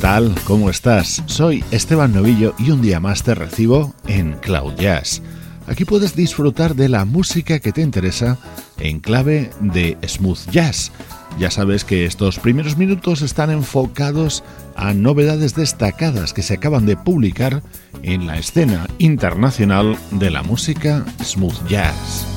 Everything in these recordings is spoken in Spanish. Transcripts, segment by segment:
Tal? ¿Cómo estás? Soy Esteban Novillo y un día más te recibo en Cloud Jazz. Aquí puedes disfrutar de la música que te interesa en clave de smooth jazz. Ya sabes que estos primeros minutos están enfocados a novedades destacadas que se acaban de publicar en la escena internacional de la música smooth jazz.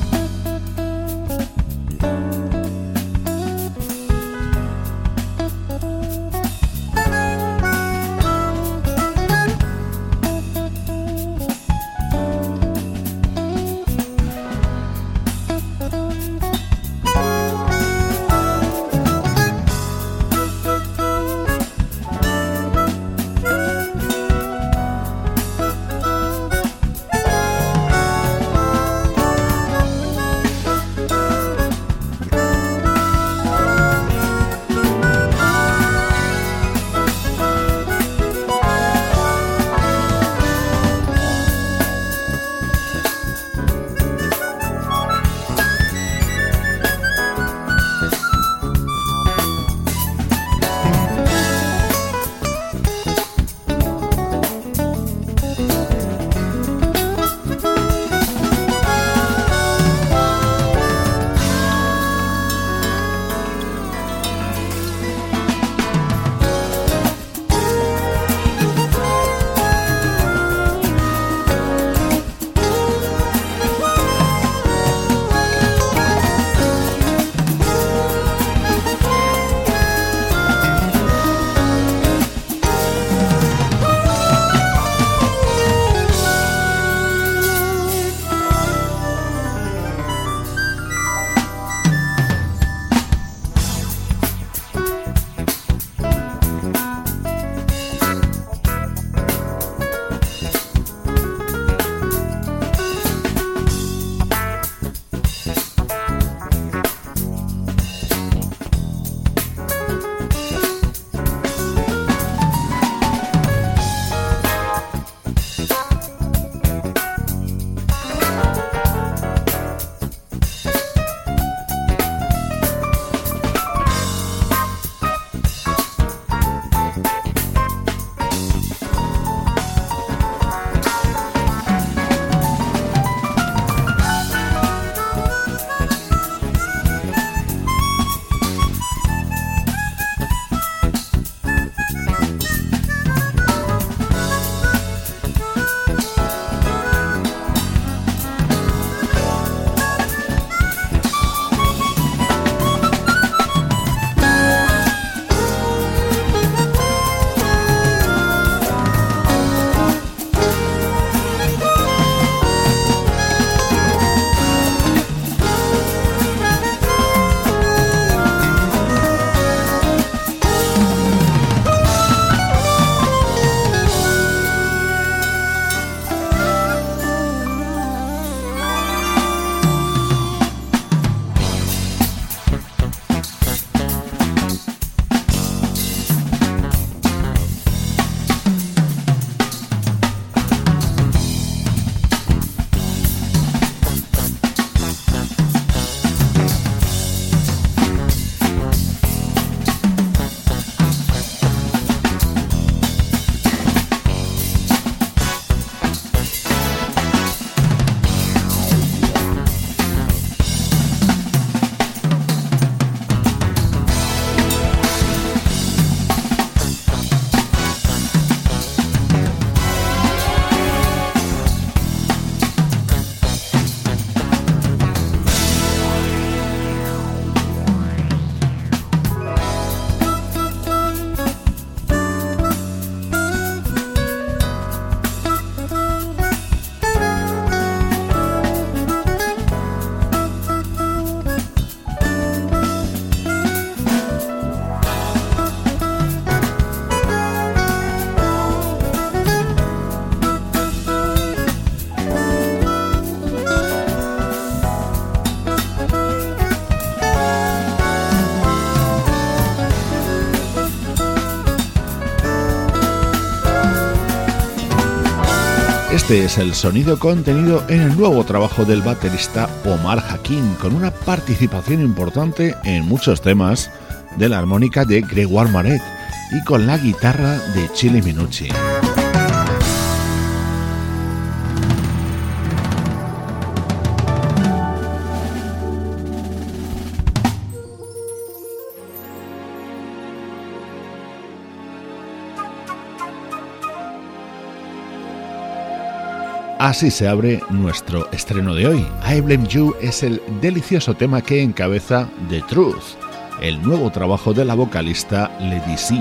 Este es el sonido contenido en el nuevo trabajo del baterista Omar Hakim, con una participación importante en muchos temas de la armónica de Gregoire Maret y con la guitarra de Chili Minucci. Así se abre nuestro estreno de hoy. I Blame You es el delicioso tema que encabeza The Truth, el nuevo trabajo de la vocalista Lady C.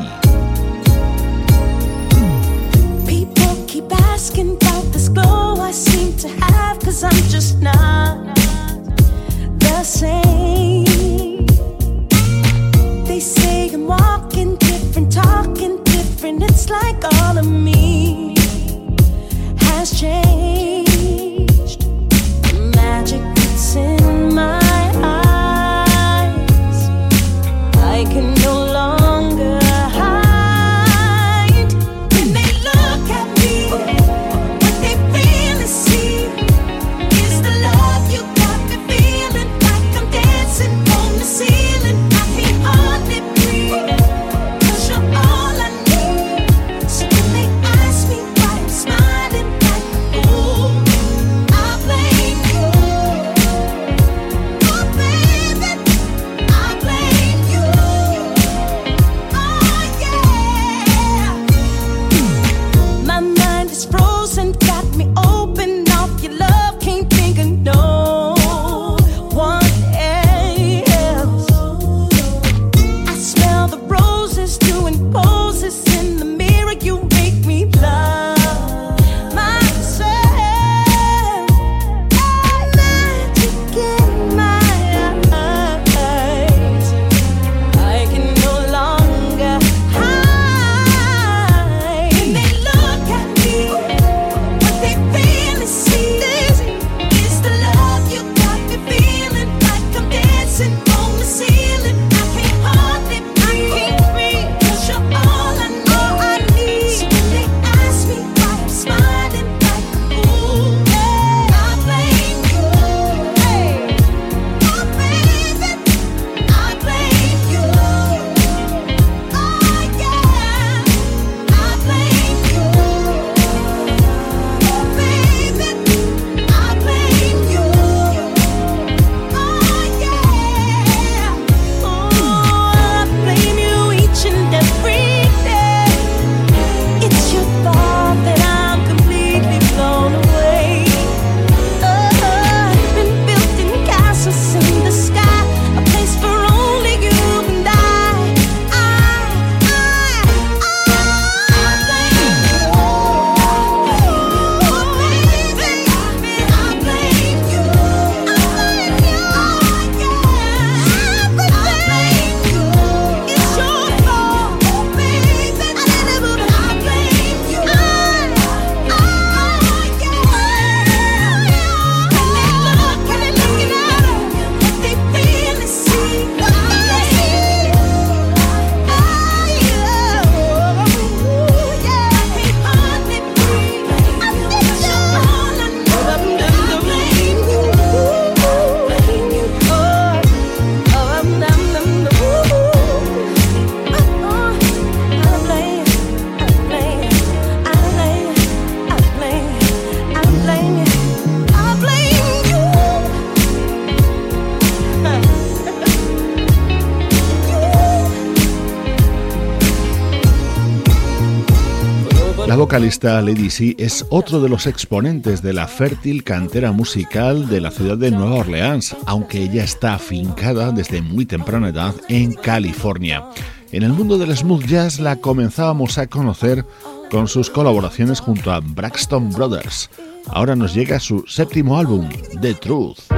vocalista Lady C es otro de los exponentes de la fértil cantera musical de la ciudad de Nueva Orleans, aunque ella está afincada desde muy temprana edad en California. En el mundo del smooth jazz la comenzábamos a conocer con sus colaboraciones junto a Braxton Brothers. Ahora nos llega su séptimo álbum, The Truth.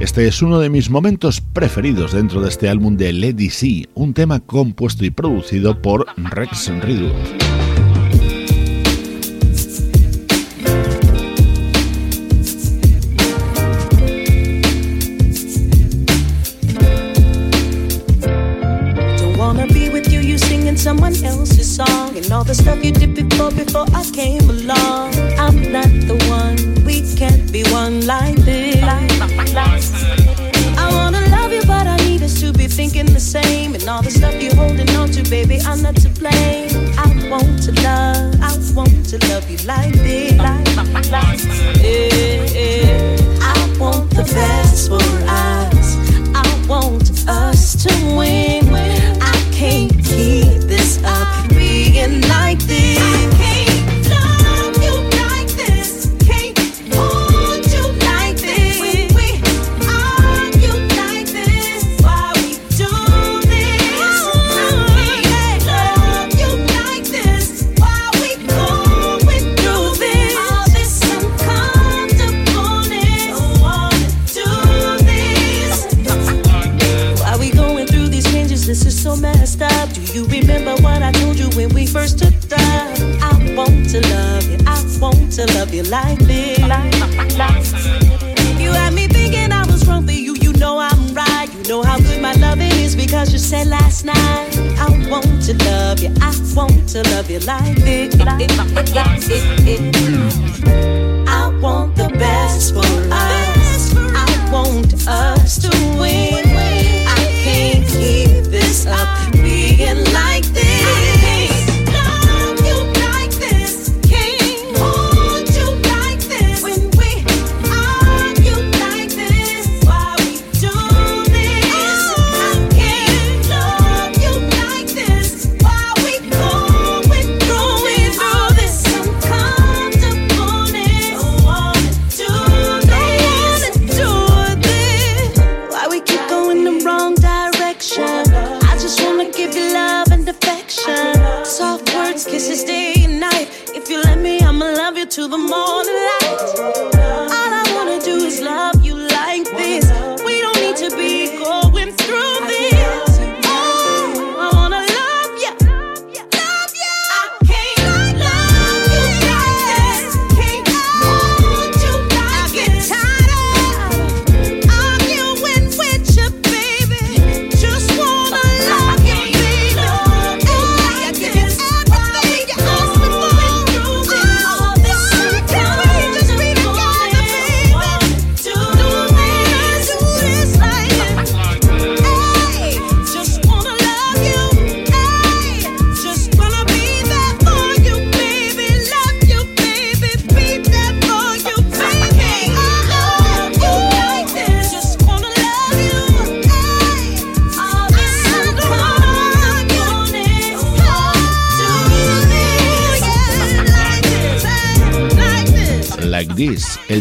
Este es uno de mis momentos preferidos dentro de este álbum de Lady C, un tema compuesto y producido por Rex came same. And all the stuff you're holding on to, baby, I'm not to blame. I want to love, I want to love you like this. Yeah, yeah. I want the best for us. I want us to win. Like this. You had me thinking I was wrong for you. You know I'm right. You know how good my loving is because you said last night. I want to love you. I want to love you like this. I want the best for us. I want us to win.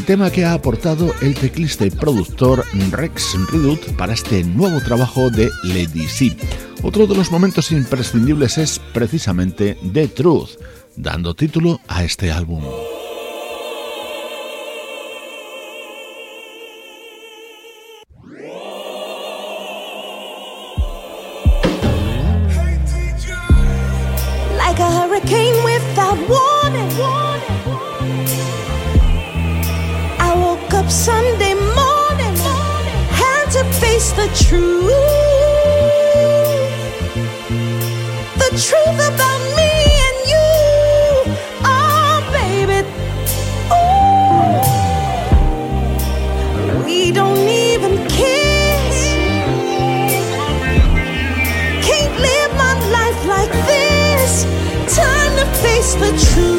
Tema que ha aportado el teclista y productor Rex Redut para este nuevo trabajo de Lady C. Otro de los momentos imprescindibles es precisamente The Truth, dando título a este álbum. but true.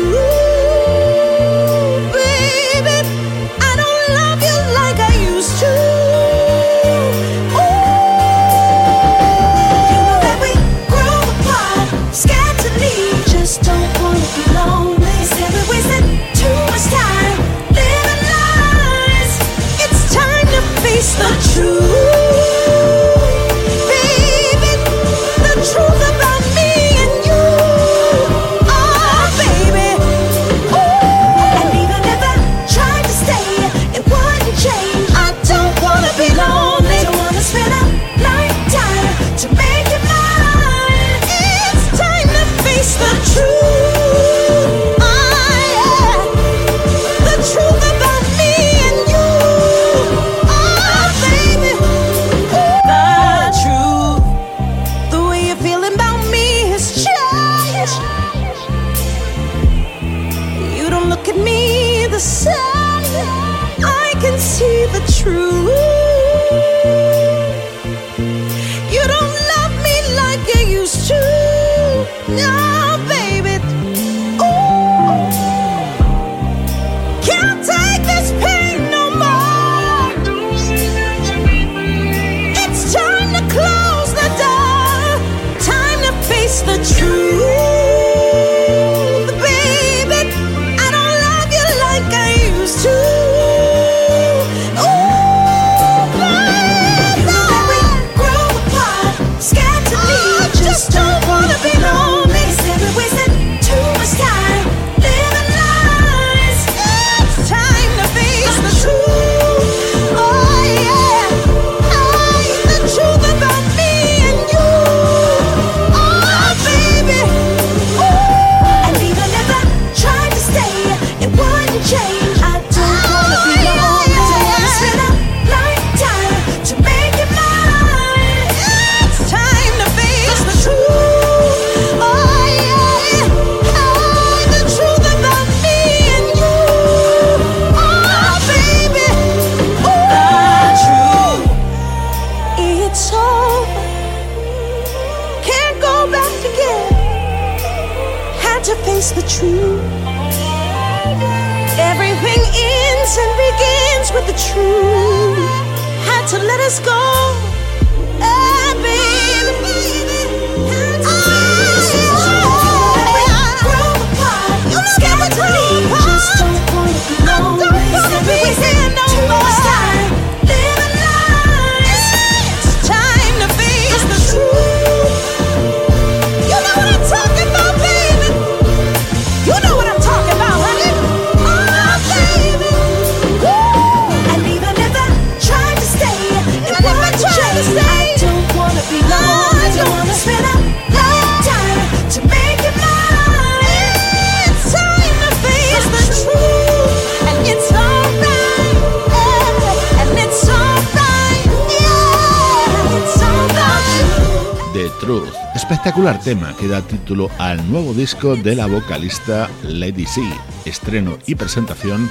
Espectacular tema que da título al nuevo disco de la vocalista Lady C, estreno y presentación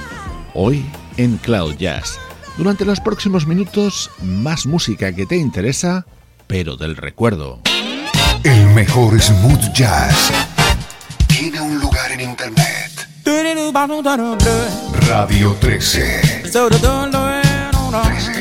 hoy en Cloud Jazz. Durante los próximos minutos, más música que te interesa, pero del recuerdo. El mejor smooth jazz tiene un lugar en internet. Radio 13. 13.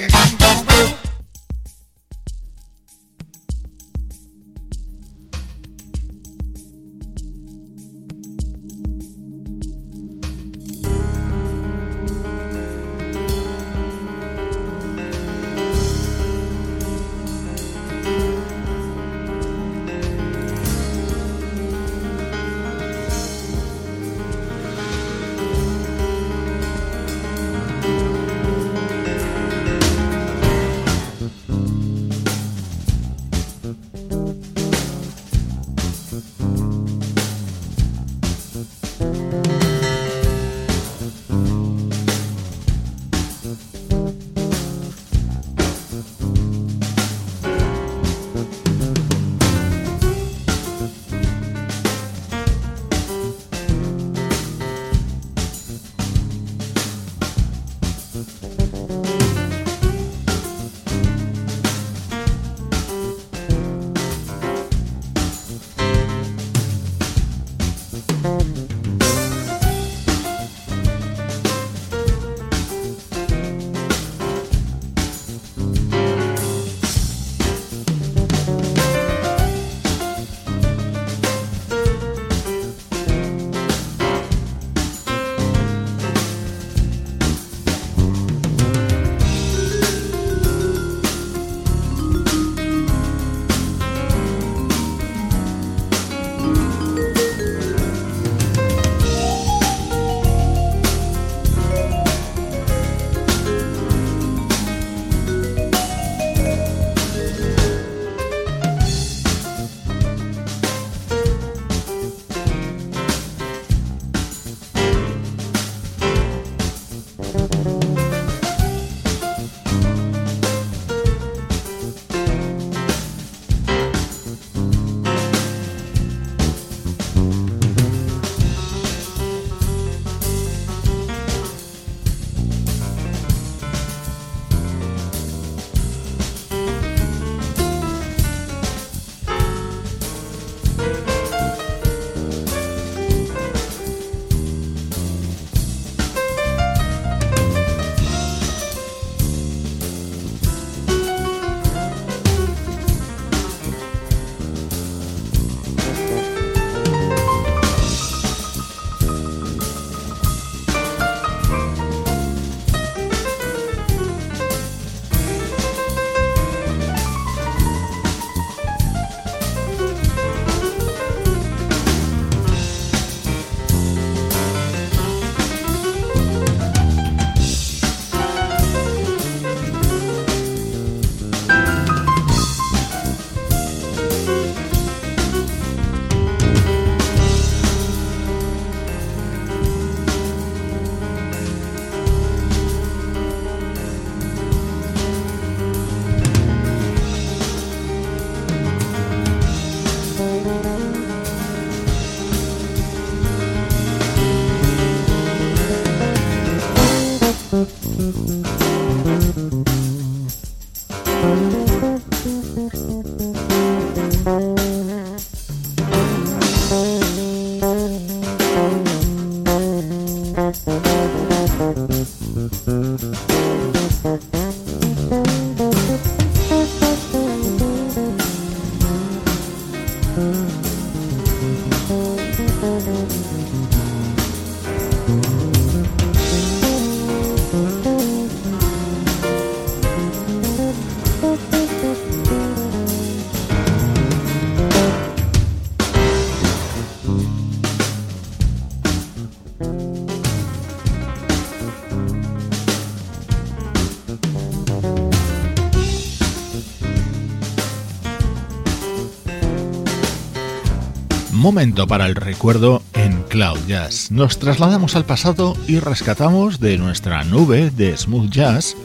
Momento para el recuerdo en Cloud Jazz. Nos trasladamos al pasado y rescatamos de nuestra nube de smooth jazz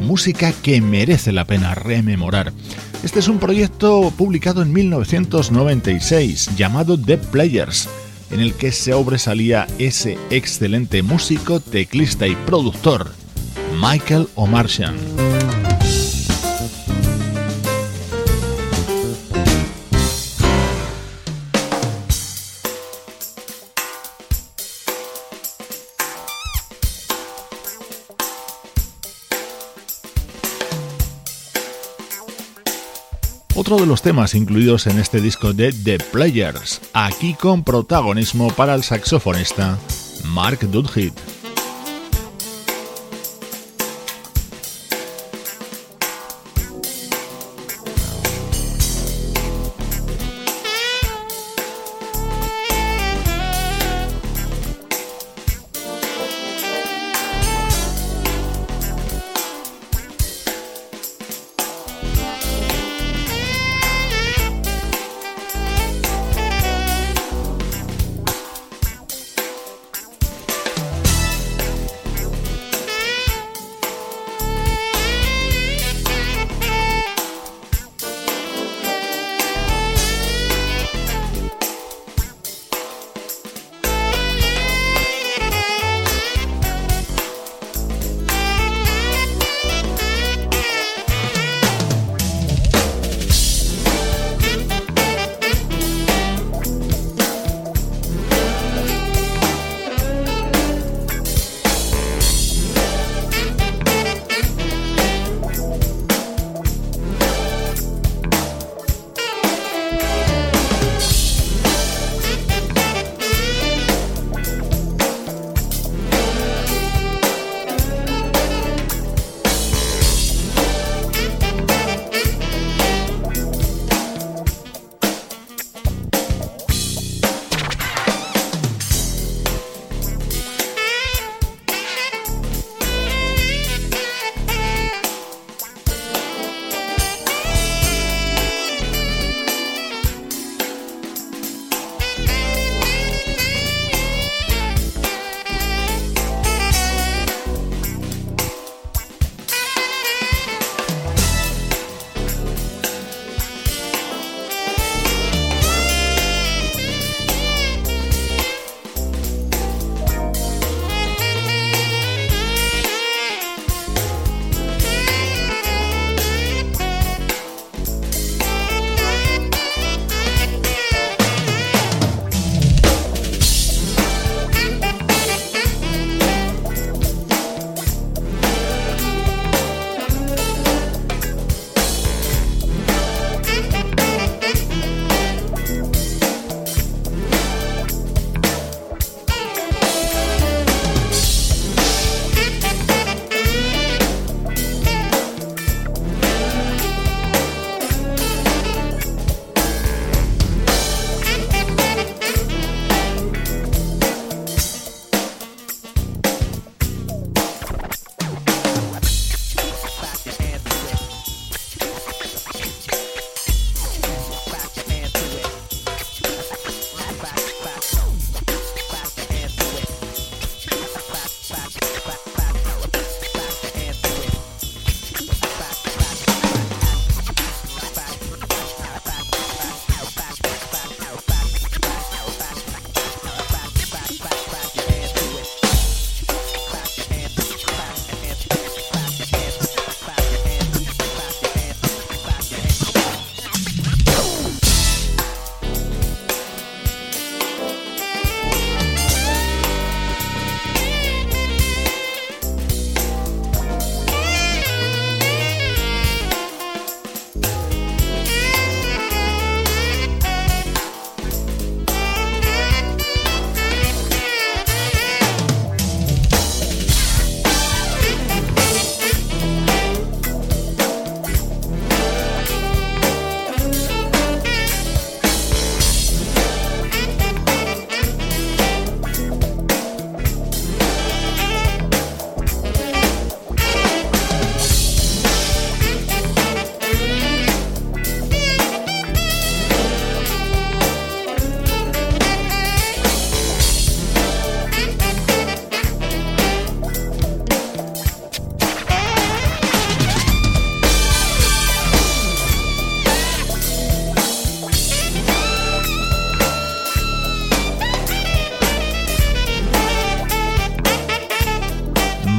música que merece la pena rememorar. Este es un proyecto publicado en 1996 llamado The Players, en el que se sobresalía ese excelente músico, teclista y productor, Michael O'Martian. Otro de los temas incluidos en este disco de The Players, aquí con protagonismo para el saxofonista Mark Dudhit.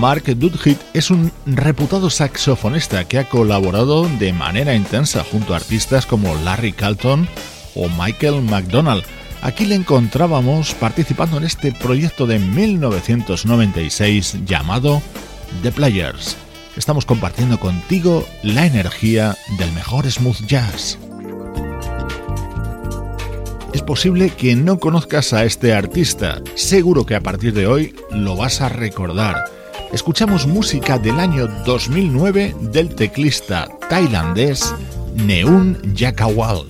Mark Dudhit es un reputado saxofonista que ha colaborado de manera intensa junto a artistas como Larry Carlton o Michael McDonald. Aquí le encontrábamos participando en este proyecto de 1996 llamado The Players. Estamos compartiendo contigo la energía del mejor smooth jazz. Es posible que no conozcas a este artista, seguro que a partir de hoy lo vas a recordar. Escuchamos música del año 2009 del teclista tailandés Neun Jakawal.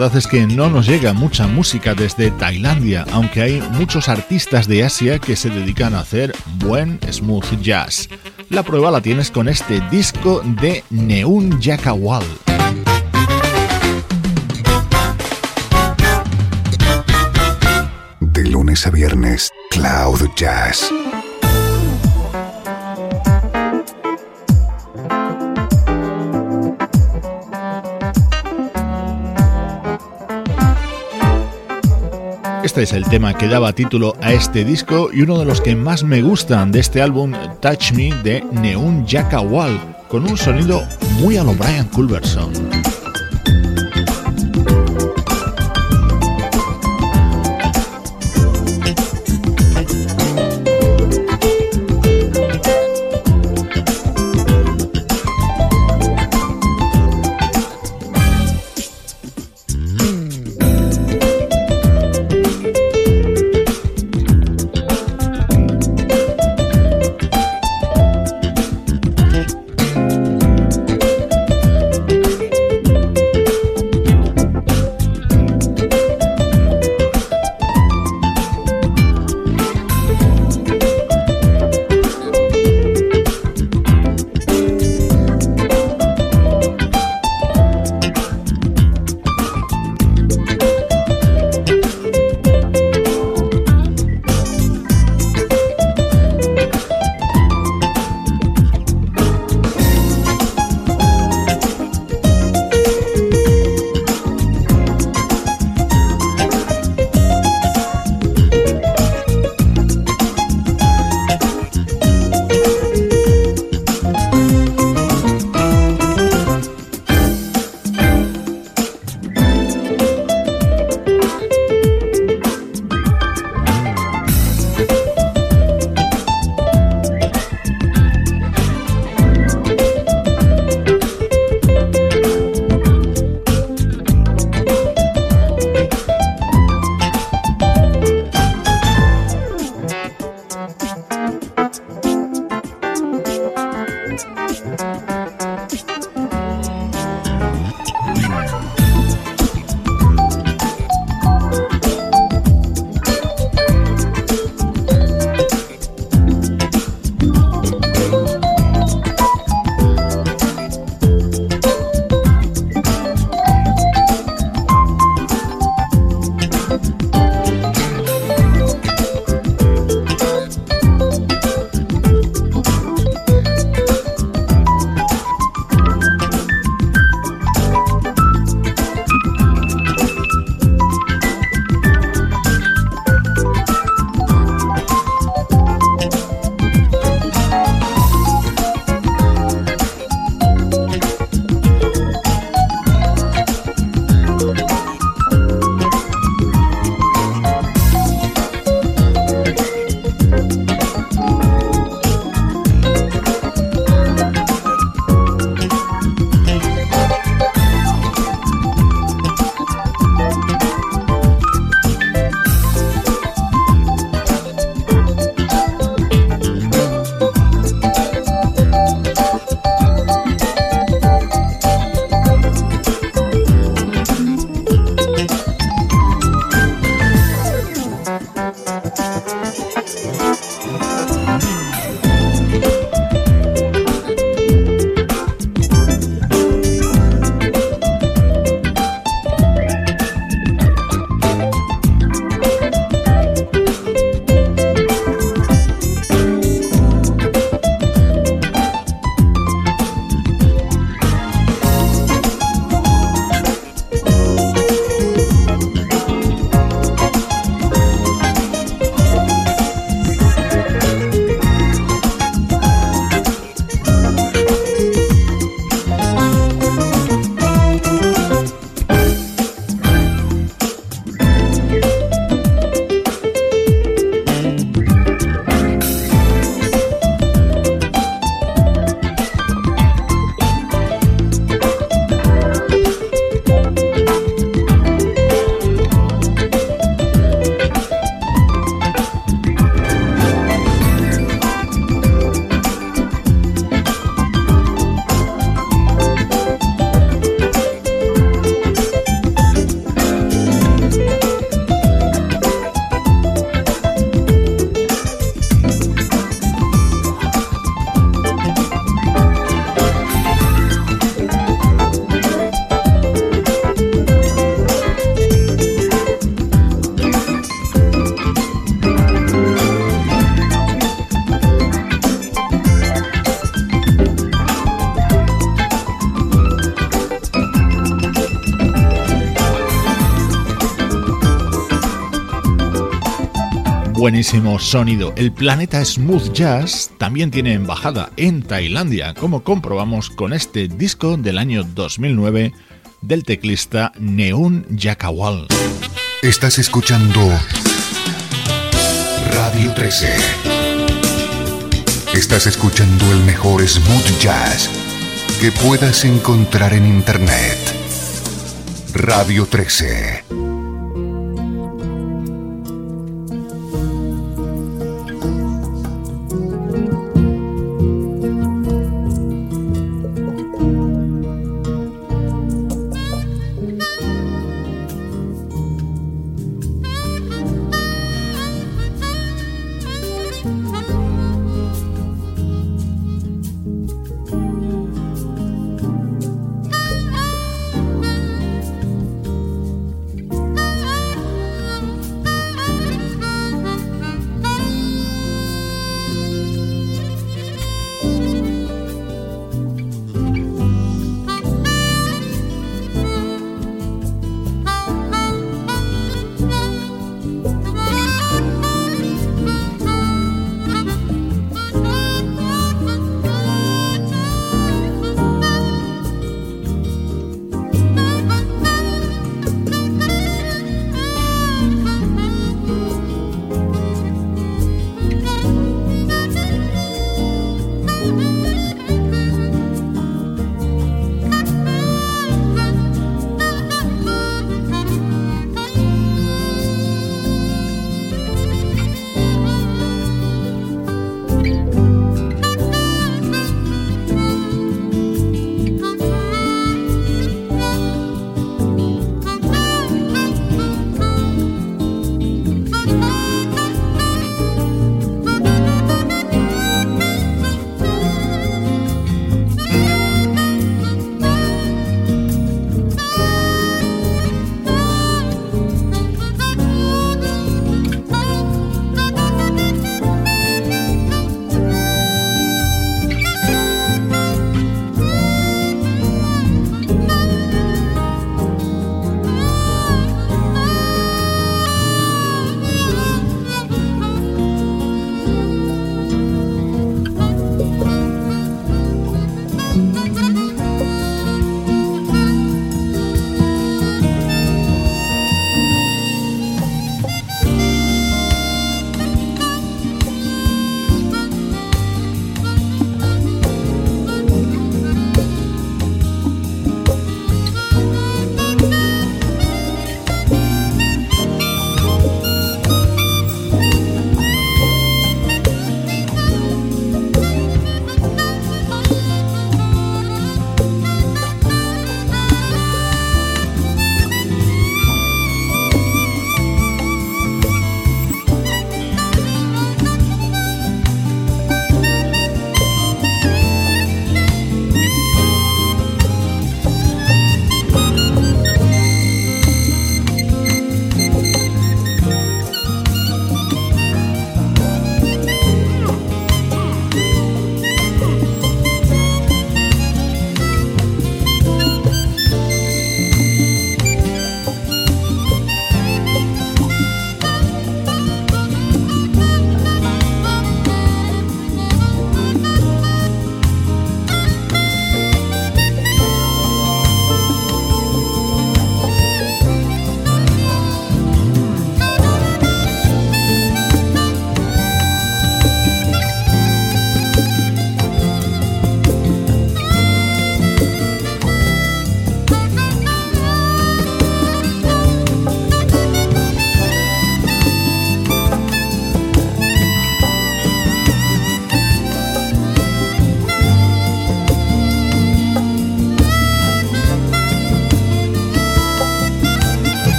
Verdad es que no nos llega mucha música desde Tailandia, aunque hay muchos artistas de Asia que se dedican a hacer buen smooth jazz. La prueba la tienes con este disco de Neun Yakawal. De lunes a viernes, Cloud Jazz Este es el tema que daba título a este disco y uno de los que más me gustan de este álbum Touch Me de Neun Wall, con un sonido muy a lo Brian Culberson. Buenísimo sonido. El planeta Smooth Jazz también tiene embajada en Tailandia, como comprobamos con este disco del año 2009 del teclista Neun Yakawal. Estás escuchando Radio 13. Estás escuchando el mejor smooth jazz que puedas encontrar en Internet. Radio 13.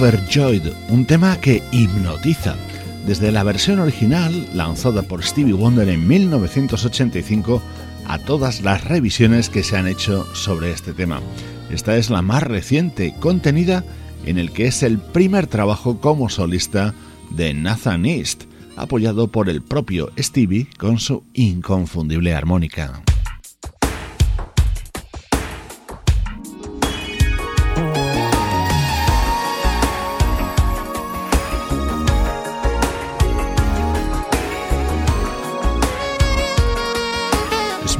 Overjoyed, un tema que hipnotiza. Desde la versión original, lanzada por Stevie Wonder en 1985, a todas las revisiones que se han hecho sobre este tema. Esta es la más reciente, contenida en el que es el primer trabajo como solista de Nathan East, apoyado por el propio Stevie con su inconfundible armónica.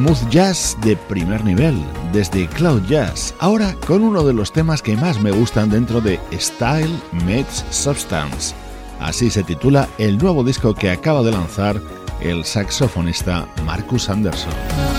Smooth jazz de primer nivel, desde Cloud Jazz, ahora con uno de los temas que más me gustan dentro de Style Meets Substance. Así se titula el nuevo disco que acaba de lanzar el saxofonista Marcus Anderson.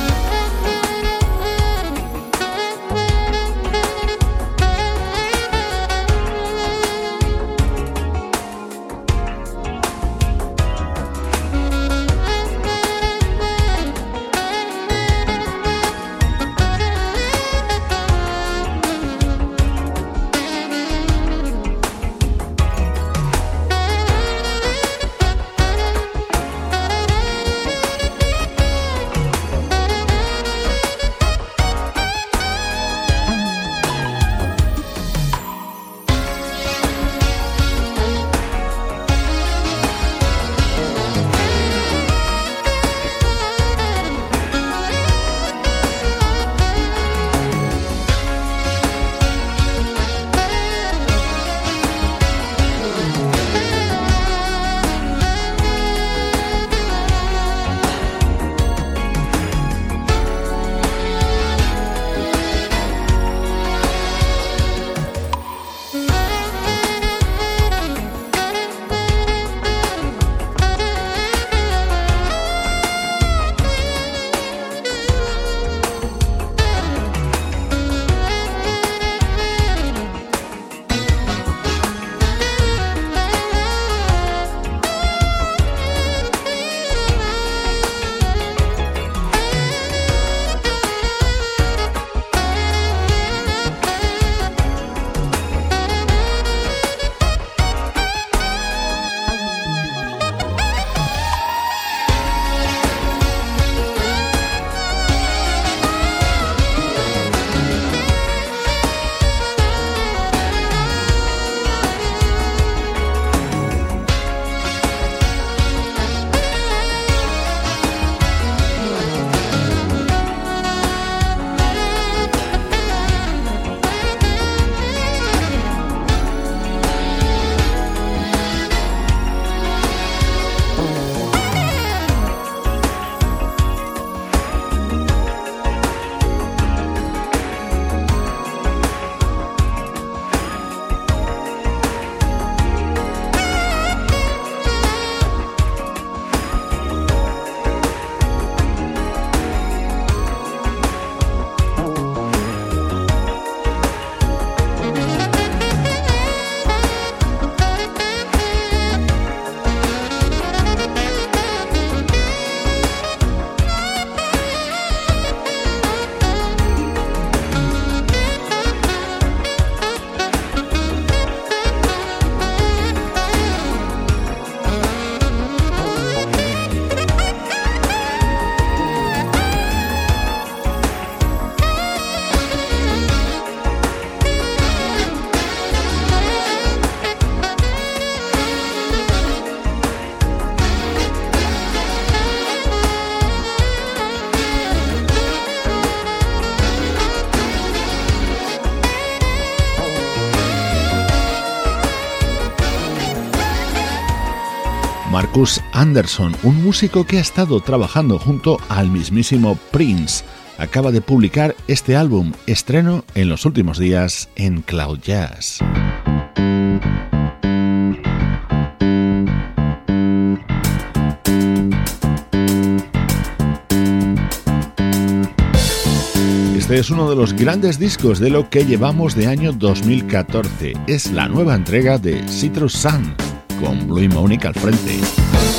Marcus Anderson, un músico que ha estado trabajando junto al mismísimo Prince. Acaba de publicar este álbum, estreno en los últimos días en Cloud Jazz. Este es uno de los grandes discos de lo que llevamos de año 2014. Es la nueva entrega de Citrus Sun con Blue Monique al frente.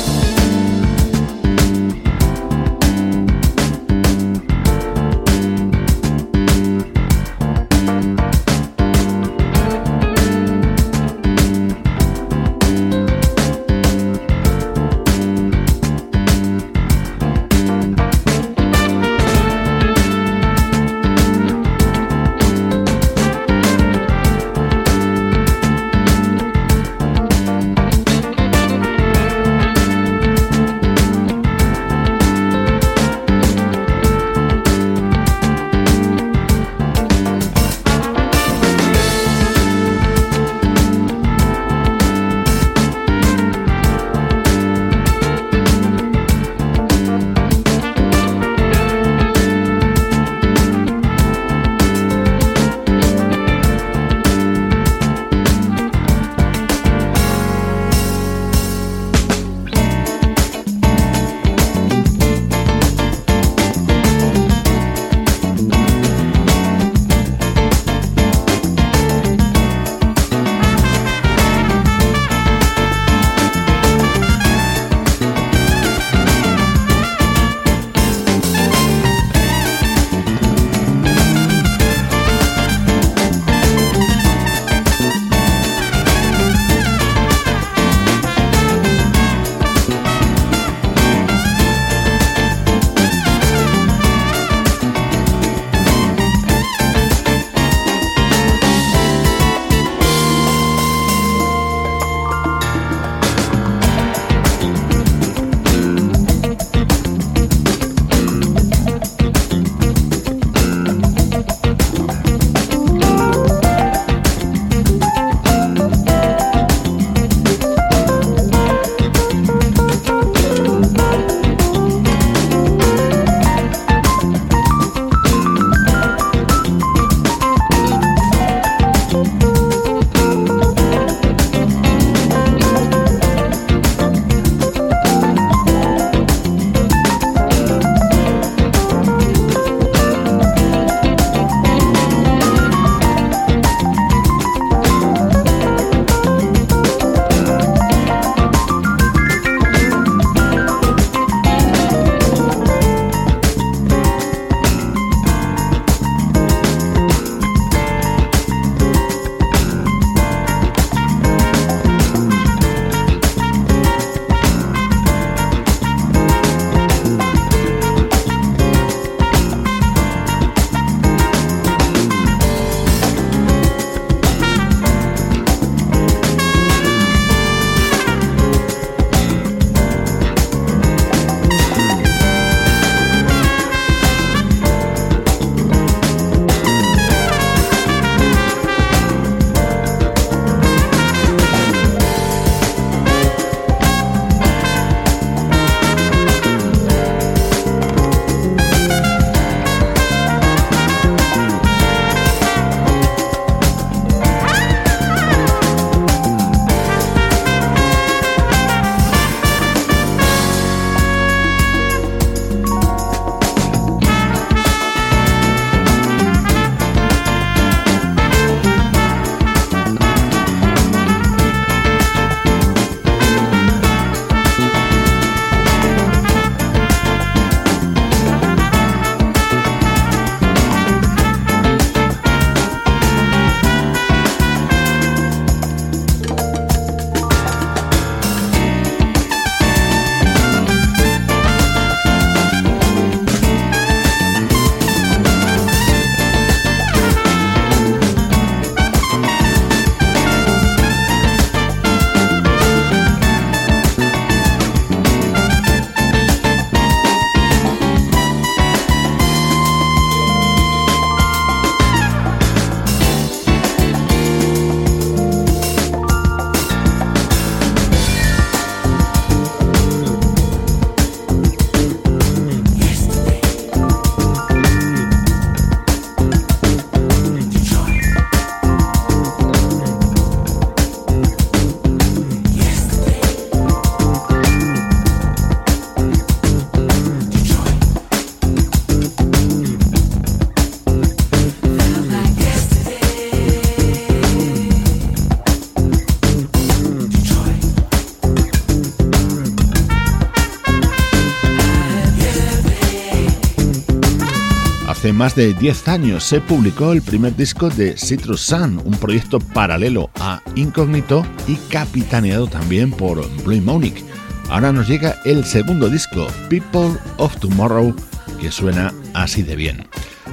Hace más de 10 años se publicó el primer disco de Citrus Sun, un proyecto paralelo a Incognito y capitaneado también por Blue Monique. Ahora nos llega el segundo disco, People of Tomorrow, que suena así de bien.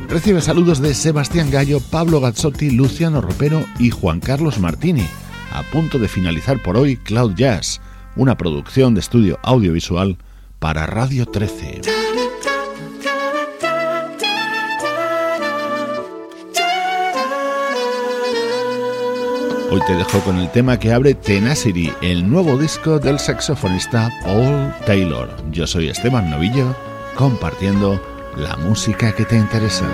Recibe saludos de Sebastián Gallo, Pablo Gazzotti, Luciano Ropero y Juan Carlos Martini. A punto de finalizar por hoy Cloud Jazz, una producción de estudio audiovisual para Radio 13. Hoy te dejo con el tema que abre Tenacity, el nuevo disco del saxofonista Paul Taylor. Yo soy Esteban Novillo, compartiendo la música que te interesa.